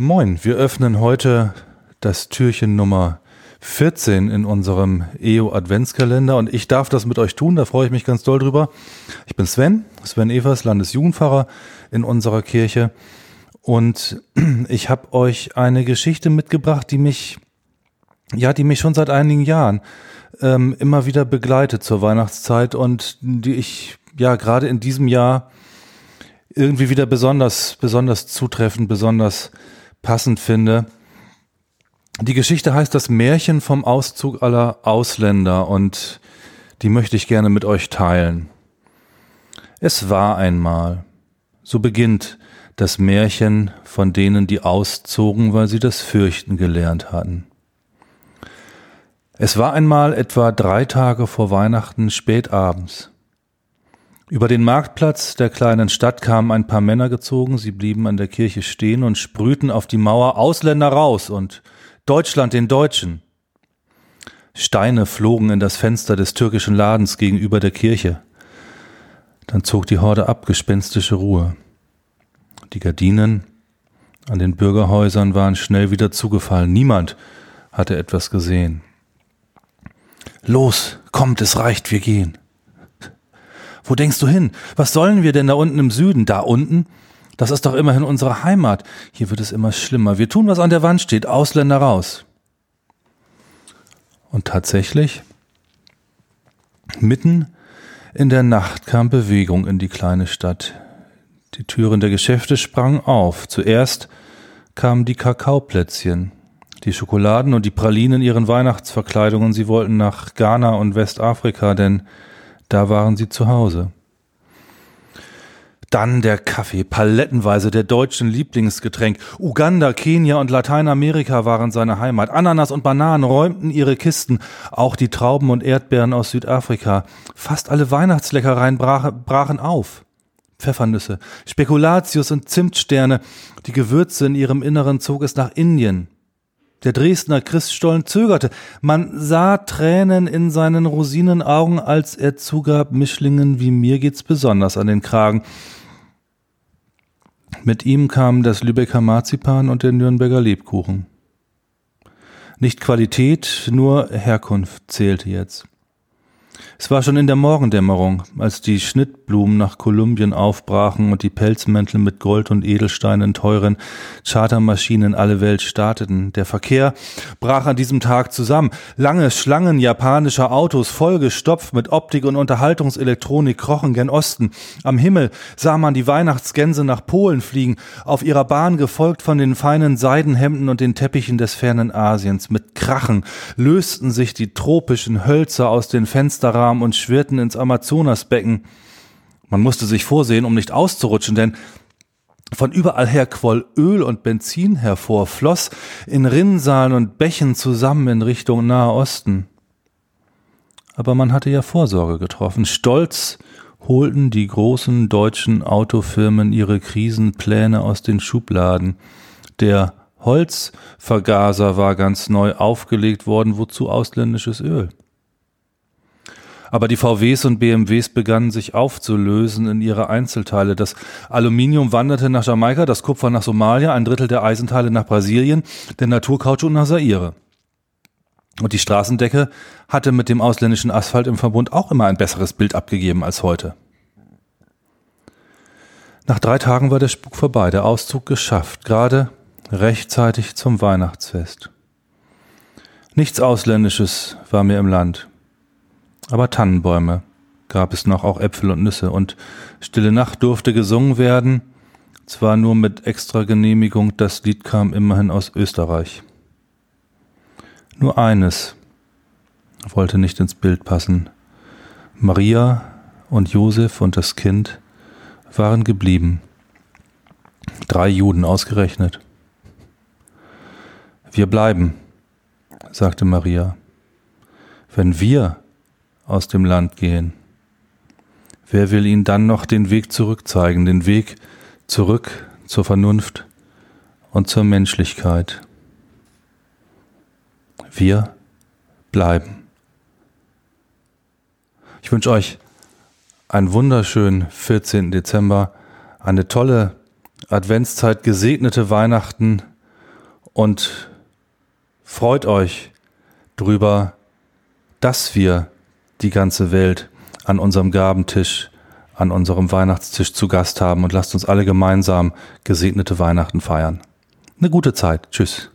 Moin, wir öffnen heute das Türchen Nummer 14 in unserem EO Adventskalender und ich darf das mit euch tun, da freue ich mich ganz doll drüber. Ich bin Sven, Sven Evers, Landesjugendpfarrer in unserer Kirche und ich habe euch eine Geschichte mitgebracht, die mich, ja, die mich schon seit einigen Jahren ähm, immer wieder begleitet zur Weihnachtszeit und die ich ja gerade in diesem Jahr irgendwie wieder besonders, besonders zutreffend, besonders passend finde. Die Geschichte heißt das Märchen vom Auszug aller Ausländer und die möchte ich gerne mit euch teilen. Es war einmal, so beginnt das Märchen von denen, die auszogen, weil sie das Fürchten gelernt hatten. Es war einmal etwa drei Tage vor Weihnachten spätabends. Über den Marktplatz der kleinen Stadt kamen ein paar Männer gezogen, sie blieben an der Kirche stehen und sprühten auf die Mauer Ausländer raus und Deutschland den Deutschen. Steine flogen in das Fenster des türkischen Ladens gegenüber der Kirche. Dann zog die Horde ab, gespenstische Ruhe. Die Gardinen an den Bürgerhäusern waren schnell wieder zugefallen. Niemand hatte etwas gesehen. Los, kommt, es reicht, wir gehen. Wo denkst du hin? Was sollen wir denn da unten im Süden? Da unten? Das ist doch immerhin unsere Heimat. Hier wird es immer schlimmer. Wir tun, was an der Wand steht. Ausländer raus. Und tatsächlich, mitten in der Nacht kam Bewegung in die kleine Stadt. Die Türen der Geschäfte sprangen auf. Zuerst kamen die Kakaoplätzchen, die Schokoladen und die Pralinen in ihren Weihnachtsverkleidungen. Sie wollten nach Ghana und Westafrika, denn da waren sie zu Hause. Dann der Kaffee, palettenweise der deutschen Lieblingsgetränk. Uganda, Kenia und Lateinamerika waren seine Heimat. Ananas und Bananen räumten ihre Kisten, auch die Trauben und Erdbeeren aus Südafrika. Fast alle Weihnachtsleckereien brach, brachen auf. Pfeffernüsse, Spekulatius und Zimtsterne, die Gewürze in ihrem Inneren zog es nach Indien. Der Dresdner Christstollen zögerte. Man sah Tränen in seinen Rosinenaugen, als er zugab, Mischlingen wie mir geht's besonders an den Kragen. Mit ihm kamen das Lübecker Marzipan und der Nürnberger Lebkuchen. Nicht Qualität, nur Herkunft zählte jetzt. Es war schon in der Morgendämmerung, als die Schnittblumen nach Kolumbien aufbrachen und die Pelzmäntel mit Gold und Edelsteinen teuren Chartermaschinen alle Welt starteten. Der Verkehr brach an diesem Tag zusammen. Lange Schlangen japanischer Autos, vollgestopft mit Optik und Unterhaltungselektronik, krochen gen Osten. Am Himmel sah man die Weihnachtsgänse nach Polen fliegen, auf ihrer Bahn gefolgt von den feinen Seidenhemden und den Teppichen des fernen Asiens. Mit Krachen lösten sich die tropischen Hölzer aus den Fensterrahmen und schwirrten ins Amazonasbecken. Man musste sich vorsehen, um nicht auszurutschen, denn von überall her quoll Öl und Benzin hervor, floss in Rinnsalen und Bächen zusammen in Richtung Nahe Osten. Aber man hatte ja Vorsorge getroffen. Stolz holten die großen deutschen Autofirmen ihre Krisenpläne aus den Schubladen. Der Holzvergaser war ganz neu aufgelegt worden, wozu ausländisches Öl. Aber die VWs und BMWs begannen sich aufzulösen in ihre Einzelteile. Das Aluminium wanderte nach Jamaika, das Kupfer nach Somalia, ein Drittel der Eisenteile nach Brasilien, der Naturkautschuk nach Zaire. Und die Straßendecke hatte mit dem ausländischen Asphalt im Verbund auch immer ein besseres Bild abgegeben als heute. Nach drei Tagen war der Spuk vorbei, der Auszug geschafft, gerade rechtzeitig zum Weihnachtsfest. Nichts Ausländisches war mehr im Land. Aber Tannenbäume gab es noch, auch Äpfel und Nüsse. Und Stille Nacht durfte gesungen werden, zwar nur mit extra Genehmigung, das Lied kam immerhin aus Österreich. Nur eines wollte nicht ins Bild passen. Maria und Josef und das Kind waren geblieben. Drei Juden ausgerechnet. Wir bleiben, sagte Maria. Wenn wir aus dem Land gehen? Wer will ihnen dann noch den Weg zurück zeigen, den Weg zurück zur Vernunft und zur Menschlichkeit? Wir bleiben. Ich wünsche euch einen wunderschönen 14. Dezember, eine tolle Adventszeit, gesegnete Weihnachten und freut euch drüber, dass wir die ganze Welt an unserem Gabentisch, an unserem Weihnachtstisch zu Gast haben und lasst uns alle gemeinsam gesegnete Weihnachten feiern. Eine gute Zeit. Tschüss.